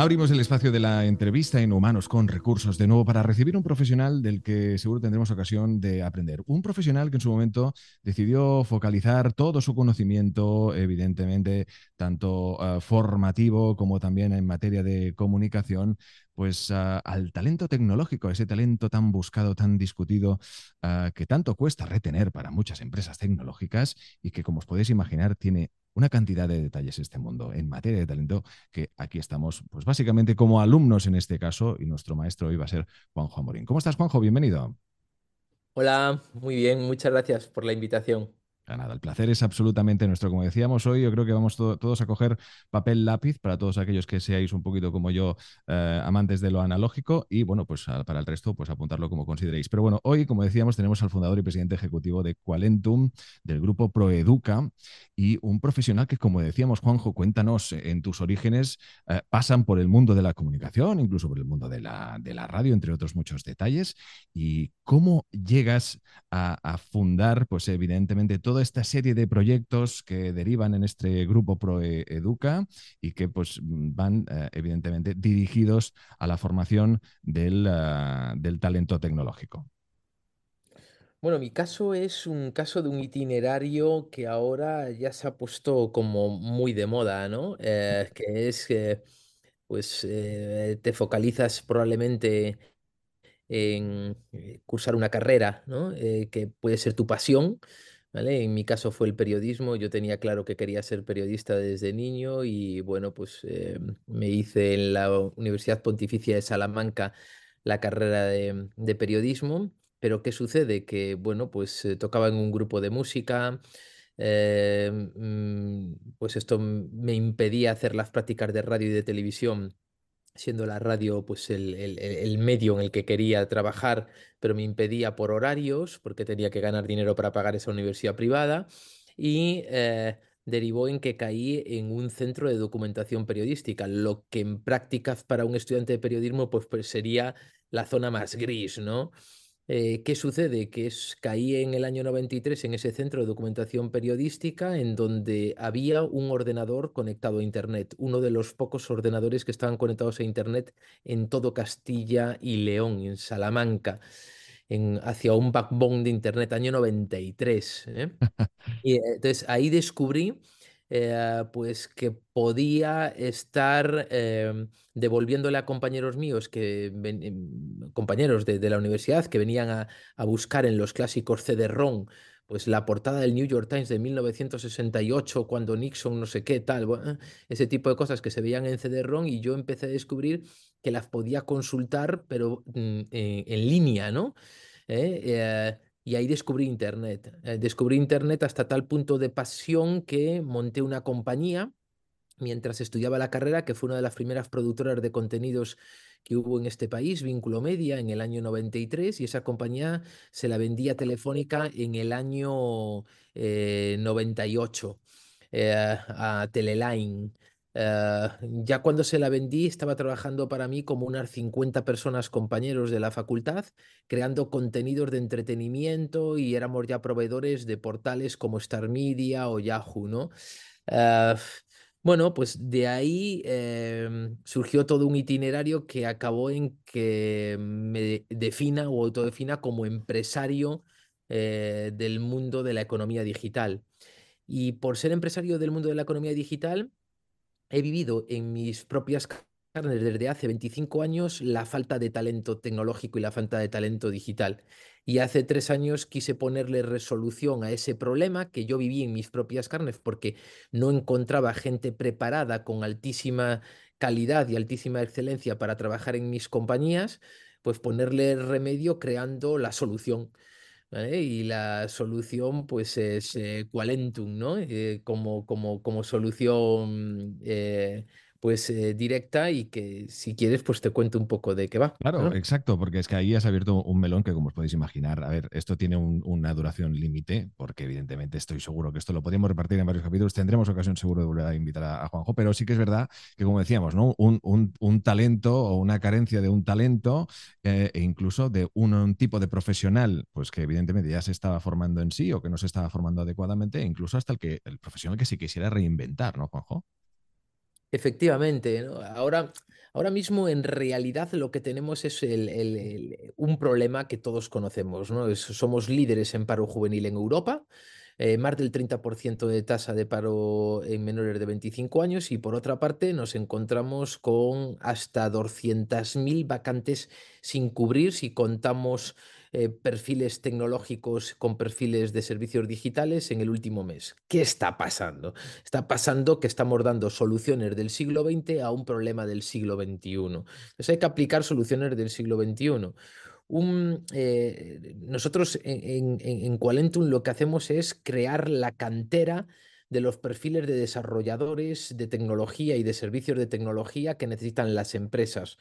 Abrimos el espacio de la entrevista en Humanos con Recursos de nuevo para recibir un profesional del que seguro tendremos ocasión de aprender. Un profesional que en su momento decidió focalizar todo su conocimiento, evidentemente, tanto uh, formativo como también en materia de comunicación, pues uh, al talento tecnológico, ese talento tan buscado, tan discutido, uh, que tanto cuesta retener para muchas empresas tecnológicas y que, como os podéis imaginar, tiene una cantidad de detalles este mundo en materia de talento que aquí estamos, pues básicamente como alumnos en este caso, y nuestro maestro hoy va a ser Juanjo Amorín. ¿Cómo estás, Juanjo? Bienvenido. Hola, muy bien, muchas gracias por la invitación. Nada, el placer es absolutamente nuestro. Como decíamos hoy, yo creo que vamos todos a coger papel lápiz para todos aquellos que seáis un poquito como yo, eh, amantes de lo analógico, y bueno, pues para el resto, pues apuntarlo como consideréis. Pero bueno, hoy, como decíamos, tenemos al fundador y presidente ejecutivo de Qualentum, del grupo Proeduca, y un profesional que, como decíamos, Juanjo, cuéntanos, en tus orígenes eh, pasan por el mundo de la comunicación, incluso por el mundo de la, de la radio, entre otros muchos detalles, y cómo llegas a, a fundar, pues evidentemente, todo esta serie de proyectos que derivan en este grupo ProEduca y que pues, van eh, evidentemente dirigidos a la formación del, uh, del talento tecnológico. Bueno, mi caso es un caso de un itinerario que ahora ya se ha puesto como muy de moda, ¿no? Eh, que es que pues eh, te focalizas probablemente en eh, cursar una carrera, ¿no? Eh, que puede ser tu pasión, En mi caso fue el periodismo, yo tenía claro que quería ser periodista desde niño y bueno, pues eh, me hice en la Universidad Pontificia de Salamanca la carrera de, de periodismo, pero ¿qué sucede? Que bueno, pues eh, tocaba en un grupo de música, eh, mm, pues esto me impedía hacer las prácticas de radio y de televisión siendo la radio pues el, el, el, medio en el que quería trabajar, pero me impedía por horarios, porque tenía que ganar dinero para pagar esa universidad privada, y eh, derivó en que caí en un centro de documentación periodística, lo que en prácticas para un estudiante de periodismo pues, pues sería la zona más gris, ¿no? Eh, ¿Qué sucede? Que es, caí en el año 93 en ese centro de documentación periodística en donde había un ordenador conectado a Internet, uno de los pocos ordenadores que estaban conectados a Internet en todo Castilla y León, en Salamanca, en, hacia un backbone de Internet, año 93. ¿eh? y eh, entonces ahí descubrí eh, pues que podía estar eh, devolviéndole a compañeros míos, que em, compañeros de, la universidad, que venían a, buscar en los clásicos CD-ROM, pues la portada del New York Times de 1968, cuando Nixon no sé qué, tal, bueno, ese tipo de cosas que se veían en CD-ROM y yo empecé a descubrir que las podía consultar, pero mm, en, línea, ¿no? ¿Eh? Y ahí descubrí Internet. Eh, descubrí Internet hasta tal punto de pasión que monté una compañía mientras estudiaba la carrera, que fue una de las primeras productoras de contenidos que hubo en este país, Vínculo Media, en el año 93, y esa compañía se la vendía Telefónica en el año eh, 98 eh, a Teleline. Uh, ya cuando se la vendí estaba trabajando para mí como unas 50 personas compañeros de la facultad, creando contenidos de entretenimiento y éramos ya proveedores de portales como Star Media o Yahoo, ¿no? Uh, bueno, pues de ahí eh, surgió todo un itinerario que acabó en que me defina o autodefina como empresario eh, del mundo de la economía digital. Y por ser empresario del mundo de la economía digital, he vivido en mis propias carnes desde hace 25 años la falta de talento tecnológico y la falta de talento digital. Y hace tres años quise ponerle resolución a ese problema que yo viví en mis propias carnes porque no encontraba gente preparada con altísima calidad y altísima excelencia para trabajar en mis compañías, pues ponerle remedio creando la solución. ¿Vale? Y la solución pues es eh, Qualentum, ¿no? Eh, como, como, como solución eh, pues eh, directa y que si quieres pues te cuento un poco de qué va. Claro, exacto, porque es que ahí has abierto un melón que como os podéis imaginar, a ver, esto tiene una duración límite, porque evidentemente estoy seguro que esto lo podríamos repartir en varios capítulos, tendremos ocasión seguro de volver a invitar a, Juanjo, pero sí que es verdad que como decíamos, ¿no? Un, un, talento o una carencia de un talento eh, e incluso de un, tipo de profesional, pues que evidentemente ya se estaba formando en sí o que no se estaba formando adecuadamente, incluso hasta el que el profesional que se quisiera reinventar, ¿no, Juanjo? Efectivamente, ahora, ahora mismo en realidad lo que tenemos es un problema que todos conocemos, ¿no? somos líderes en paro juvenil en Europa, eh, más del 30% de tasa de paro en menores de 25 años y por otra parte nos encontramos con hasta 200.000 vacantes sin cubrir si contamos eh, perfiles tecnológicos con perfiles de servicios digitales en el último mes. ¿Qué está pasando? Está pasando que estamos dando soluciones del siglo XX a un problema del siglo XXI. Entonces hay que aplicar soluciones del siglo XXI. Eh, nosotros en, en, Qualentum lo que hacemos es crear la cantera de los perfiles de desarrolladores de tecnología y de servicios de tecnología que necesitan las empresas.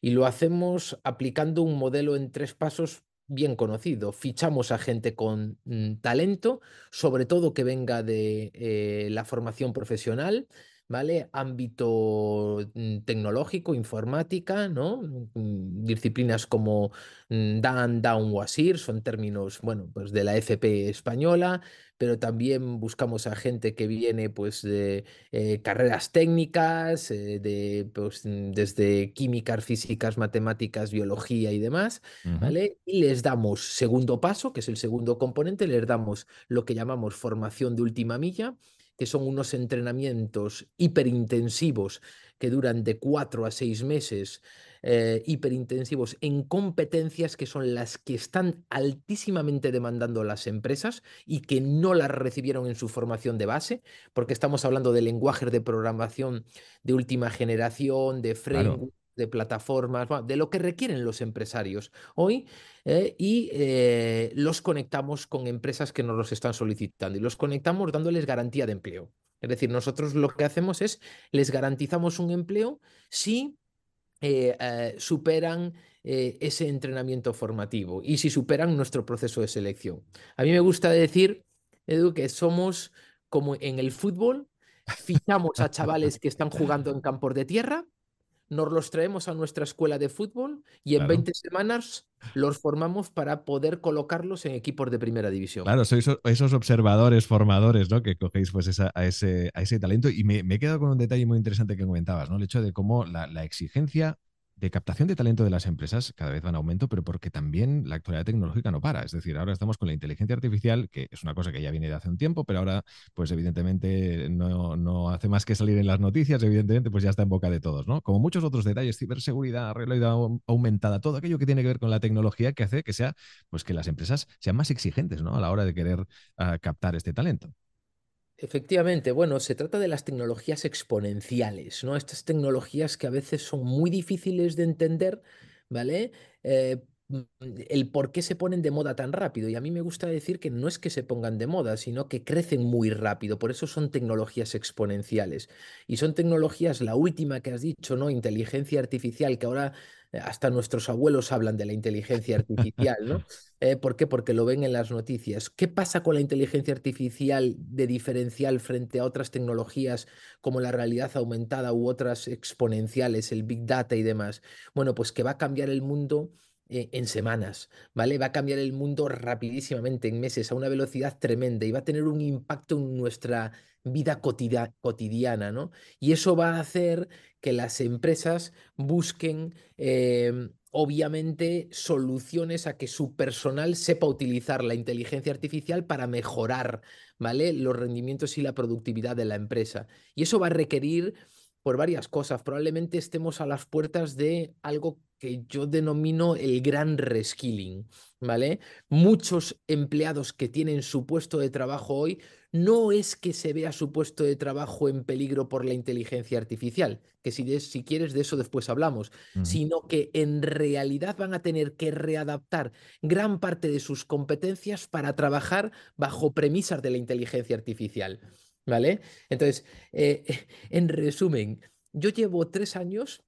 Y lo hacemos aplicando un modelo en tres pasos bien conocido. Fichamos a gente con mm, talento, sobre todo que venga de eh, la formación profesional, ¿vale? Ámbito mm, tecnológico, informática, ¿no? Mm, disciplinas como Dan, Down o ASIR son términos, bueno, pues de la FP española, pero también buscamos a gente que viene pues de eh, carreras técnicas, eh, de, pues, desde químicas, físicas, matemáticas, biología y demás, ¿vale? Y les damos segundo paso, que es el segundo componente, les damos lo que llamamos formación de última milla, que son unos entrenamientos hiperintensivos que duran de cuatro a seis meses eh, hiperintensivos en competencias que son las que están altísimamente demandando las empresas y que no las recibieron en su formación de base, porque estamos hablando de lenguajes de programación de última generación, de framework. De plataformas, de lo que requieren los empresarios hoy eh, y eh, los conectamos con empresas que nos los están solicitando y los conectamos dándoles garantía de empleo. Es decir, nosotros lo que hacemos es les garantizamos un empleo si eh, superan ese entrenamiento formativo y si superan nuestro proceso de selección. A mí me gusta decir, Edu, que somos como en el fútbol, fichamos a chavales que están jugando en campos de tierra, nos los traemos a nuestra escuela de fútbol y en 20 semanas los formamos para poder colocarlos en equipos de primera división. Claro, sois esos observadores, formadores, ¿no? Que cogéis pues a, ese, a ese talento. Y me, he quedado con un detalle muy interesante que comentabas, ¿no? El hecho de cómo la, la exigencia de captación de talento de las empresas cada vez va en aumento, pero porque también la actualidad tecnológica no para. Es decir, ahora estamos con la inteligencia artificial, que es una cosa que ya viene de hace un tiempo, pero ahora, pues evidentemente no, hace más que salir en las noticias, evidentemente, pues ya está en boca de todos, ¿no? Como muchos otros detalles, ciberseguridad, realidad aumentada, todo aquello que tiene que ver con la tecnología que hace que sea, pues que las empresas sean más exigentes, ¿no? A la hora de querer ah, captar este talento. Efectivamente, bueno, se trata de las tecnologías exponenciales, ¿no? Estas tecnologías que a veces son muy difíciles de entender, ¿vale? Eh, mm, el por qué se ponen de moda tan rápido. Y a mí me gusta decir que no es que se pongan de moda, sino que crecen muy rápido. Por eso son tecnologías exponenciales. Y son tecnologías, la última que has dicho, ¿no? Inteligencia artificial, que ahora hasta nuestros abuelos hablan de la inteligencia artificial, ¿no? Eh, ¿Por qué? Porque lo ven en las noticias. ¿Qué pasa con la inteligencia artificial de diferencial frente a otras tecnologías como la realidad aumentada u otras exponenciales, el Big Data y demás? Bueno, pues que va a cambiar el mundo eh, en semanas, ¿vale? Va a cambiar el mundo rapidísimamente, en meses, a una velocidad tremenda y va a tener un impacto en nuestra vida cotidiana, ¿no? Y eso va a hacer que las empresas busquen, em, obviamente, soluciones a que su personal sepa utilizar la inteligencia artificial para mejorar, ¿vale? Los rendimientos y la productividad de la empresa. Y eso va a requerir por varias cosas. Probablemente estemos a las puertas de algo que yo denomino el gran reskilling, ¿vale? Muchos empleados que tienen su puesto de trabajo hoy no es que se vea su puesto de trabajo en peligro por la inteligencia artificial, que si, si quieres de eso después hablamos, sino que en realidad van a tener que readaptar gran parte de sus competencias para trabajar bajo premisas de la inteligencia artificial. ¿Vale? Entonces, eh, en resumen, yo llevo tres años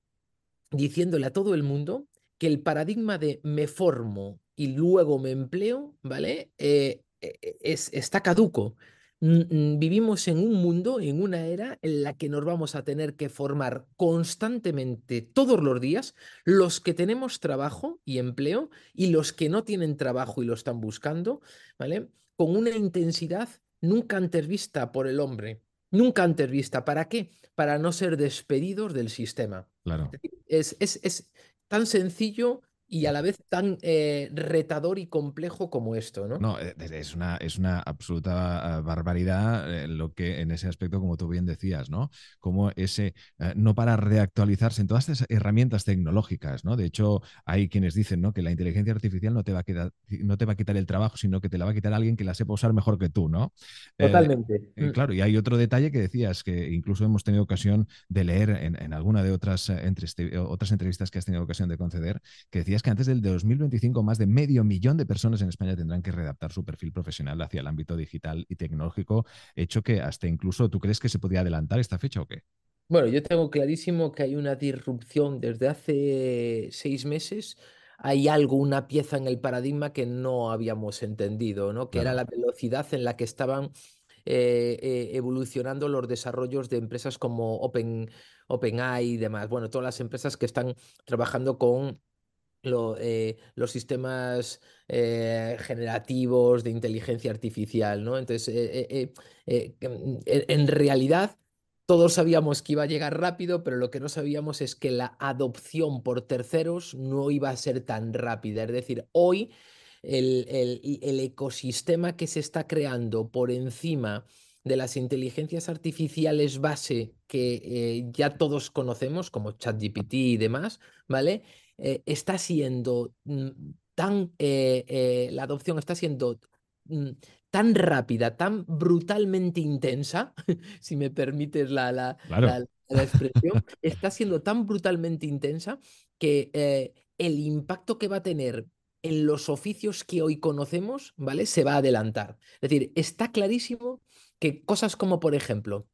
diciéndole a todo el mundo que el paradigma de me formo y luego me empleo, ¿vale? Eh, e, e, es, está caduco. Vivimos en un mundo, en una era en la que nos vamos a tener que formar constantemente, todos los días, los que tenemos trabajo y empleo y los que no tienen trabajo y lo están buscando, ¿vale? Con una intensidad nunca antes vista por el hombre, nunca antes vista. ¿Para qué? Para no ser despedidos del sistema. Claro. Es, es, es tan sencillo y a la vez tan eh, retador y complejo como esto, ¿no? No, eh, es una, es una absoluta ah, barbaridad eh, lo que en ese aspecto, como tú bien decías, ¿no? Como ese no para reactualizarse en todas estas herramientas tecnológicas, ¿no? De hecho, hay quienes dicen, ¿no? Que la inteligencia artificial no te va a quitar, no te va a quitar el trabajo, sino que te la va a quitar alguien que la sepa usar mejor que tú, ¿no? Totalmente. Mm. claro, y hay otro detalle que decías, que incluso hemos tenido ocasión de leer en, en alguna de otras, otras entrevistas que has tenido ocasión de conceder, que decías que antes del 2025 más de medio millón de personas en España tendrán que redactar su perfil profesional hacia el ámbito digital y tecnológico, hecho que hasta incluso, ¿tú crees que se podía adelantar esta fecha o qué? Bueno, yo tengo clarísimo que hay una disrupción desde hace seis meses. Hay algo, una pieza en el paradigma que no habíamos entendido, ¿no? Que era la velocidad en la que estaban eh, eh, evolucionando los desarrollos de empresas como Open, OpenAI y demás. Bueno, todas las empresas que están trabajando con eh, los sistemas eh, generativos de inteligencia artificial, ¿no? Entonces, eh, mm, en realidad, todos sabíamos que iba a llegar rápido, pero lo que no sabíamos es que la adopción por terceros no iba a ser tan rápida. Es decir, hoy el, el ecosistema que se está creando por encima de las inteligencias artificiales base que ya todos conocemos, como ChatGPT y demás, ¿vale? Eh, está siendo mm, tan, eh, eh, la adopción está siendo mm, tan rápida, tan brutalmente intensa, si me permites la, la, expresión, está siendo tan brutalmente intensa que el impacto que va a tener en los oficios que hoy conocemos, ¿vale? Se va a adelantar. Es decir, está clarísimo que cosas como, por ejemplo,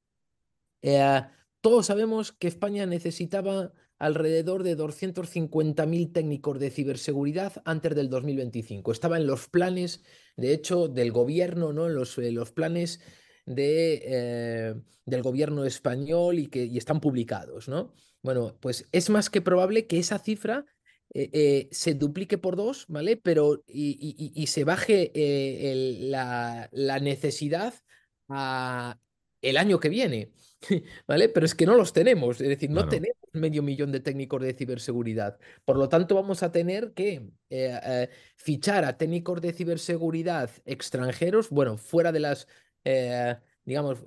todos sabemos que España necesitaba alrededor de 250.000 técnicos de ciberseguridad antes del 2025. Estaba en los planes, de hecho, del gobierno, ¿no? En los, eh, los planes de, eh, del gobierno español y que y están publicados, ¿no? Bueno, pues es más que probable que esa cifra eh, se duplique por dos, ¿vale? Pero y, se baje la, la, necesidad a el año que viene. ¿vale? Pero es que no los tenemos, es decir, no tenemos medio millón de técnicos de ciberseguridad. Por lo tanto, vamos a tener que eh, eh, fichar a técnicos de ciberseguridad extranjeros, bueno, fuera de las, eh, digamos,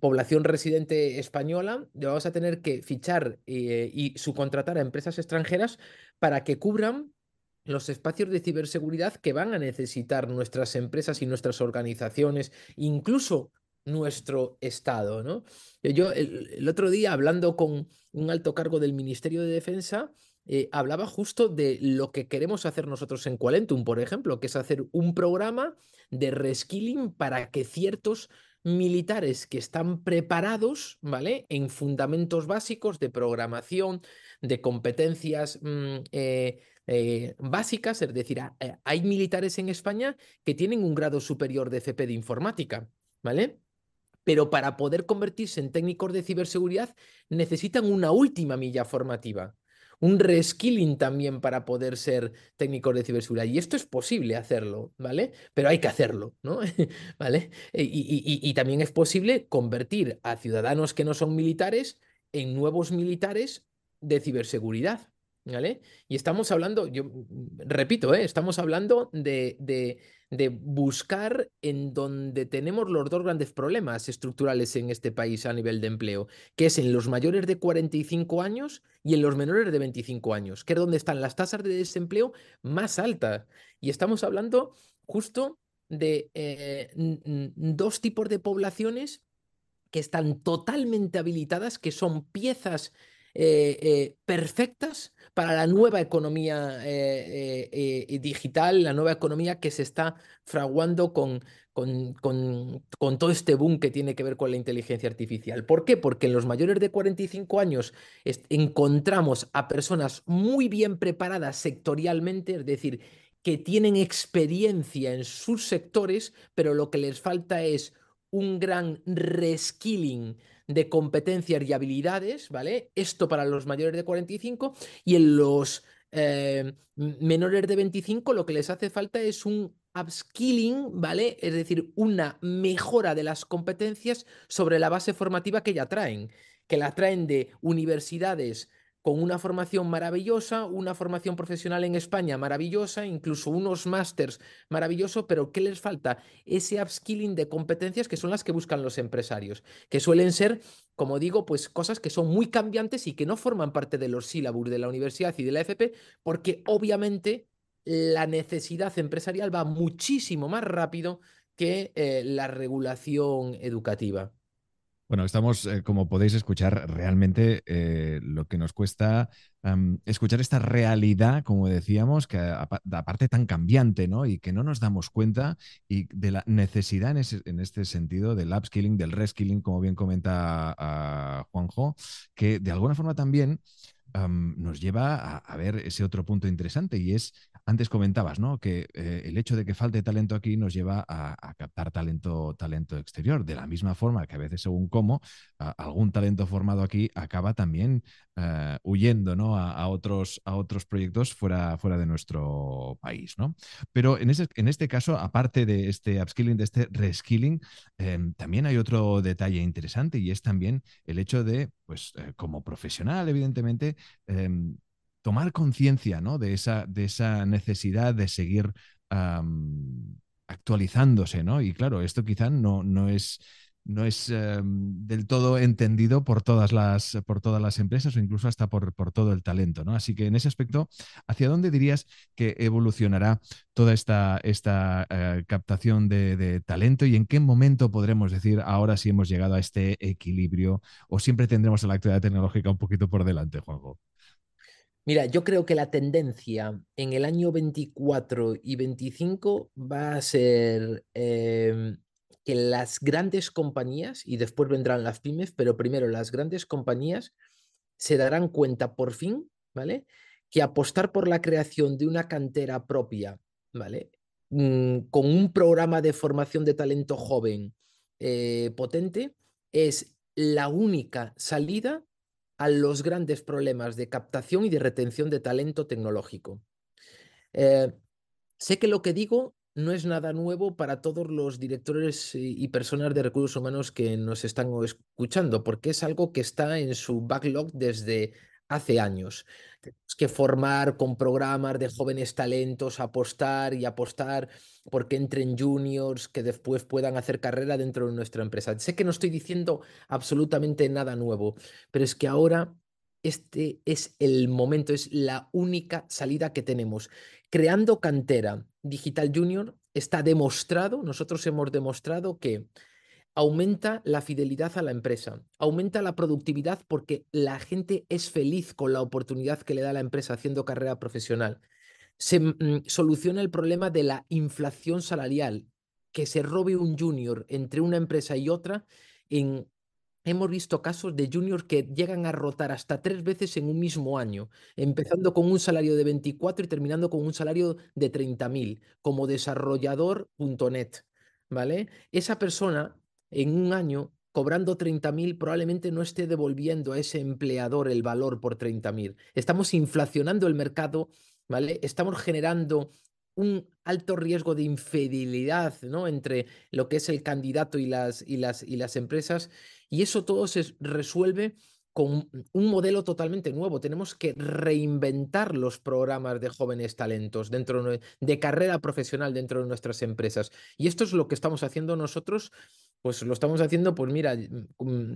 población residente española, vamos a tener que fichar y subcontratar a empresas extranjeras para que cubran los espacios de ciberseguridad que van a necesitar nuestras empresas y nuestras organizaciones, incluso nuestro Estado. ¿no? Yo el, otro día, hablando con un alto cargo del Ministerio de Defensa, eh, hablaba justo de lo que queremos hacer nosotros en Qualentum, por ejemplo, que es hacer un programa de reskilling para que ciertos militares que están preparados, ¿vale? En fundamentos básicos de programación, de competencias mm, eh, eh, básicas, es decir, hay militares en España que tienen un grado superior de FP de informática, ¿vale? Pero para poder convertirse en técnicos de ciberseguridad necesitan una última milla formativa, un reskilling también para poder ser técnicos de ciberseguridad. Y esto es posible hacerlo, ¿vale? Pero hay que hacerlo, ¿no? ¿Vale? Y, y, también es posible convertir a ciudadanos que no son militares en nuevos militares de ciberseguridad. ¿Vale? Y estamos hablando, yo repito, ¿eh? estamos hablando de buscar en donde tenemos los dos grandes problemas estructurales en este país a nivel de empleo, que es en los mayores de 45 años y en los menores de 25 años, que es donde están las tasas de desempleo más altas. Y estamos hablando justo de eh, dos tipos de poblaciones que están totalmente habilitadas, que son piezas perfectas para la nueva economía digital, la nueva economía que se está fraguando con, con, con, todo este boom que tiene que ver con la inteligencia artificial. ¿Por qué? Porque en los mayores de 45 años encontramos a personas muy bien preparadas sectorialmente, es decir, que tienen experiencia en sus sectores, pero lo que les falta es un gran reskilling de competencias y habilidades, ¿vale? Esto para los mayores de 45 y en los eh, menores de 25 lo que les hace falta es un upskilling, ¿vale? Es decir, una mejora de las competencias sobre la base formativa que ya traen, que la traen de universidades con una formación maravillosa, una formación profesional en España maravillosa, incluso unos másters maravillosos, pero ¿qué les falta? Ese upskilling de competencias que son las que buscan los empresarios, que suelen ser, como digo, pues cosas que son muy cambiantes y que no forman parte de los sílabus de la universidad y de la FP, porque obviamente la necesidad empresarial va muchísimo más rápido que eh, la regulación educativa. Bueno, estamos, eh, como podéis escuchar, realmente eh, lo que nos cuesta escuchar esta realidad, como decíamos, que aparte tan cambiante, ¿no? Y que no nos damos cuenta y de la necesidad en, en este sentido del upskilling, del reskilling, como bien comenta a Juanjo, que de alguna forma también nos lleva a, ver ese otro punto interesante y es, antes comentabas, ¿no? Que eh, el hecho de que falte talento aquí nos lleva a, captar talento, talento exterior, de la misma forma que a veces según cómo, algún talento formado aquí acaba también eh, huyendo, ¿no? A, otros, a otros proyectos fuera, fuera de nuestro país, ¿no? Pero en, ese, en este caso, aparte de este upskilling, de este reskilling, em, también hay otro detalle interesante y es también el hecho de, pues, eh, como profesional, evidentemente, Em, tomar conciencia ¿no? de, esa, de esa necesidad de seguir actualizándose, ¿no? Y claro, esto quizá no, no es no es em, del todo entendido por todas las, por todas las empresas o incluso hasta por, por, todo el talento. ¿no? Así que en ese aspecto, ¿hacia dónde dirías que evolucionará toda esta, esta eh, captación de, talento y en qué momento podremos decir ahora sí hemos llegado a este equilibrio o siempre tendremos a la actividad tecnológica un poquito por delante, Juanjo? Mira, yo creo que la tendencia en el año 24 y 25 va a ser em, que las grandes compañías, y después vendrán las pymes, pero primero las grandes compañías se darán cuenta por fin, ¿vale? Que apostar por la creación de una cantera propia, ¿vale? Mm, con un programa de formación de talento joven eh, potente es la única salida a los grandes problemas de captación y de retención de talento tecnológico. Eh, sé que lo que digo no es nada nuevo para todos los directores y personas de recursos humanos que nos están escuchando, porque es algo que está en su backlog desde hace años. Tenemos que formar con programas de jóvenes talentos, apostar y apostar porque entren juniors que después puedan hacer carrera dentro de nuestra empresa. Sé que no estoy diciendo absolutamente nada nuevo, pero es que ahora este es el momento, es la única salida que tenemos. Creando cantera Digital Junior está demostrado, nosotros hemos demostrado que aumenta la fidelidad a la empresa, aumenta la productividad porque la gente es feliz con la oportunidad que le da la empresa haciendo carrera profesional. Se mm, soluciona el problema de la inflación salarial, que se robe un junior entre una empresa y otra Hemos visto casos de juniors que llegan a rotar hasta tres veces en un mismo año, empezando con un salario de 24 y terminando con un salario de 30.000 como desarrollador.net, ¿vale? Esa persona en un año cobrando 30.000 probablemente no esté devolviendo a ese empleador el valor por 30.000. Estamos inflacionando el mercado, ¿vale? Estamos generando un alto riesgo de infidelidad ¿no? entre lo que es el candidato y las, y las, y las empresas. Y eso todo se resuelve con un modelo totalmente nuevo. Tenemos que reinventar los programas de jóvenes talentos dentro de carrera profesional dentro de nuestras empresas. Y esto es lo que estamos haciendo nosotros, pues lo estamos haciendo, pues mira, mm,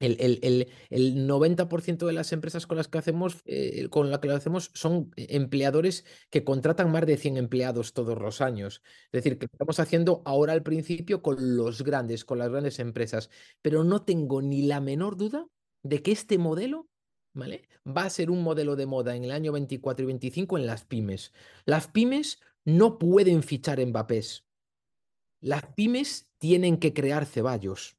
el, 90% de las empresas con las que hacemos, eh, con la que lo hacemos son empleadores que contratan más de 100 empleados todos los años. Es decir, que estamos haciendo ahora al principio con los grandes, con las grandes empresas. Pero no tengo ni la menor duda de que este modelo ¿vale? Va a ser un modelo de moda en el año 24 y 25 en las pymes. Las pymes no pueden fichar en Mbappés. Las pymes tienen que crear ceballos.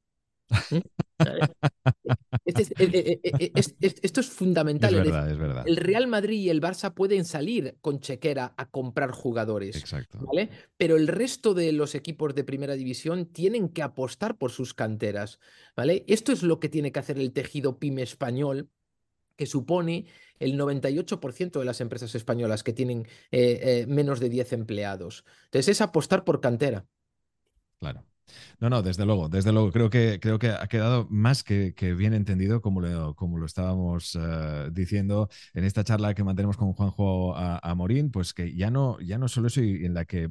Esto es fundamental. Es verdad, es verdad. El Real Madrid y el Barça pueden salir con chequera a comprar jugadores. Exacto. ¿vale? Pero el resto de los equipos de primera división tienen que apostar por sus canteras. ¿vale? Esto es lo que tiene que hacer el tejido pyme español que supone el 98% de las empresas españolas que tienen eh, eh, menos de 10 empleados. Entonces es apostar por cantera. Claro. No, no, desde luego, desde luego. Creo que, creo que ha quedado más que, bien entendido, como lo, como lo estábamos eh, diciendo en esta charla que mantenemos con Juanjo Amorín, pues que ya no, ya no solo eso y en la que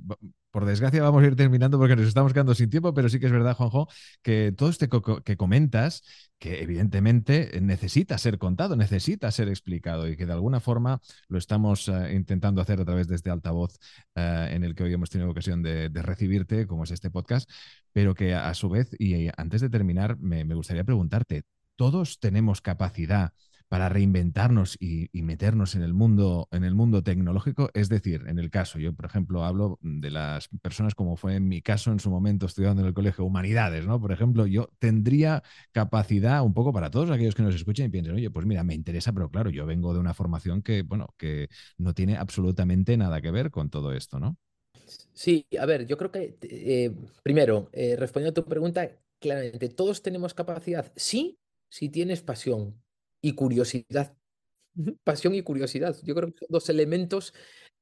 por desgracia vamos a ir terminando porque nos estamos quedando sin tiempo, pero sí que es verdad, Juanjo, que todo este que comentas, que evidentemente necesita ser contado, necesita ser explicado y que de alguna forma lo estamos eh, intentando hacer a través de este altavoz eh, en el que hoy hemos tenido ocasión de, recibirte, como es este podcast, pero que a, su vez, y antes de terminar, me gustaría preguntarte, ¿todos tenemos capacidad para reinventarnos y, meternos en el mundo, en el mundo tecnológico. Es decir, en el caso, yo por ejemplo hablo de las personas como fue en mi caso en su momento estudiando en el colegio humanidades, ¿no? Por ejemplo, yo tendría capacidad un poco para todos aquellos que nos escuchen y piensen, oye, pues mira, me interesa, pero claro, yo vengo de una formación que, bueno, que no tiene absolutamente nada que ver con todo esto, ¿no? Sí, a ver, yo creo que eh, primero, eh, respondiendo a tu pregunta, claramente, todos tenemos capacidad, sí, si tienes pasión, y curiosidad. Pasión y curiosidad. Yo creo que son dos elementos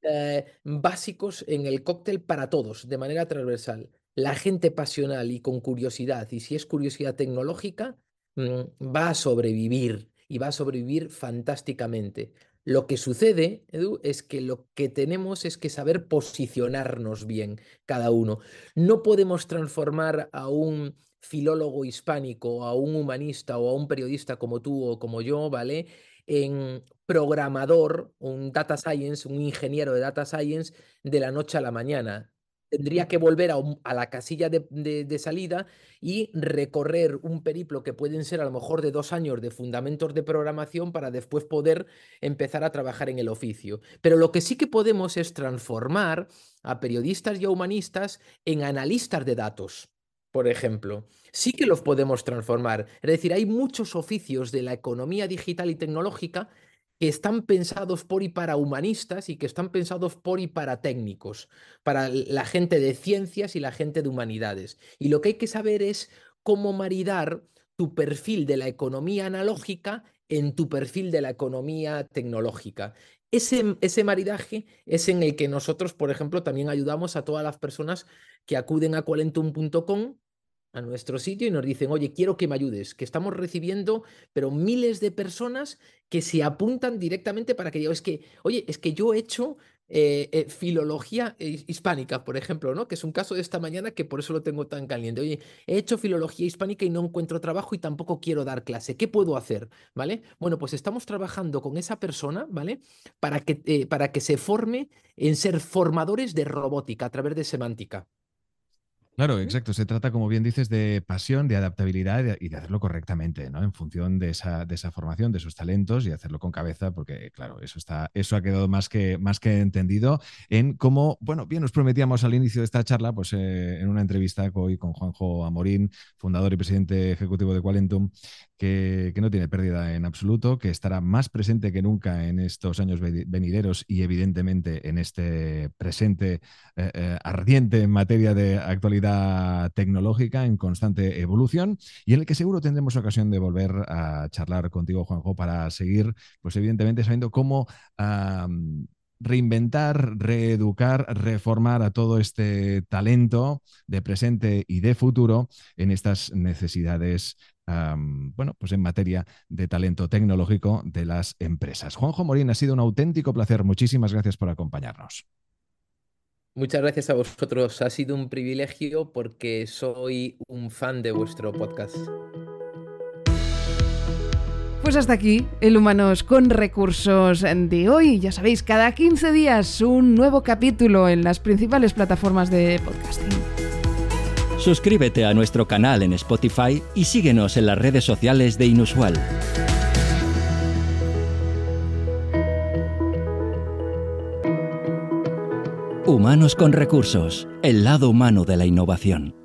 eh, básicos en el cóctel para todos, de manera transversal. La gente pasional y con curiosidad, y si es curiosidad tecnológica, mm, va a sobrevivir y va a sobrevivir fantásticamente. Lo que sucede, Edu, es que lo que tenemos es que saber posicionarnos bien cada uno. No podemos transformar a un filólogo hispánico, a un humanista o a un periodista como tú o como yo, ¿vale? En programador, un data science, un ingeniero de data science de la noche a la mañana. Tendría que volver a, la casilla de, salida y recorrer un periplo que pueden ser a lo mejor de dos años de fundamentos de programación para después poder empezar a trabajar en el oficio. Pero lo que sí que podemos es transformar a periodistas y a humanistas en analistas de datos por ejemplo, sí que los podemos transformar. Es decir, hay muchos oficios de la economía digital y tecnológica que están pensados por y para humanistas y que están pensados por y para técnicos, para la gente de ciencias y la gente de humanidades. Y lo que hay que saber es cómo maridar tu perfil de la economía analógica en tu perfil de la economía tecnológica. Ese, ese, maridaje es en el que nosotros, por ejemplo, también ayudamos a todas las personas que acuden a qualentum.com a nuestro sitio y nos dicen, oye, quiero que me ayudes, que estamos recibiendo, pero miles de personas que se apuntan directamente para que yo, es que, oye, es que yo he hecho eh, eh, filología hispánica, por ejemplo, ¿no? Que es un caso de esta mañana que por eso lo tengo tan caliente. Oye, he hecho filología hispánica y no encuentro trabajo y tampoco quiero dar clase. ¿Qué puedo hacer? ¿Vale? Bueno, pues estamos trabajando con esa persona, ¿vale? Para que, eh, para que se forme en ser formadores de robótica a través de semántica. Claro, exacto. Se trata, como bien dices, de pasión, de adaptabilidad y de, hacerlo correctamente, ¿no? En función de esa, de esa, formación, de esos talentos y hacerlo con cabeza, porque, claro, eso está, eso ha quedado más que, más que entendido en cómo, bueno, bien nos prometíamos al inicio de esta charla, pues eh, en una entrevista hoy con Juanjo Amorín, fundador y presidente ejecutivo de Qualentum, que, no tiene pérdida en absoluto, que estará más presente que nunca en estos años venideros y evidentemente en este presente eh, eh, ardiente en materia de actualidad tecnológica en constante evolución y en el que seguro tendremos ocasión de volver a charlar contigo, Juanjo, para seguir, pues evidentemente sabiendo cómo reinventar, reeducar, reformar a todo este talento de presente y de futuro en estas necesidades, bueno, pues en materia de talento tecnológico de las empresas. Juanjo Morín, ha sido un auténtico placer. Muchísimas gracias por acompañarnos. Muchas gracias a vosotros. Ha sido un privilegio porque soy un fan de vuestro podcast. Pues hasta aquí el Humanos con Recursos de hoy. Ya sabéis, cada 15 días un nuevo capítulo en las principales plataformas de podcasting. Suscríbete a nuestro canal en Spotify y síguenos en las redes sociales de Inusual. Humanos con recursos, el lado humano de la innovación.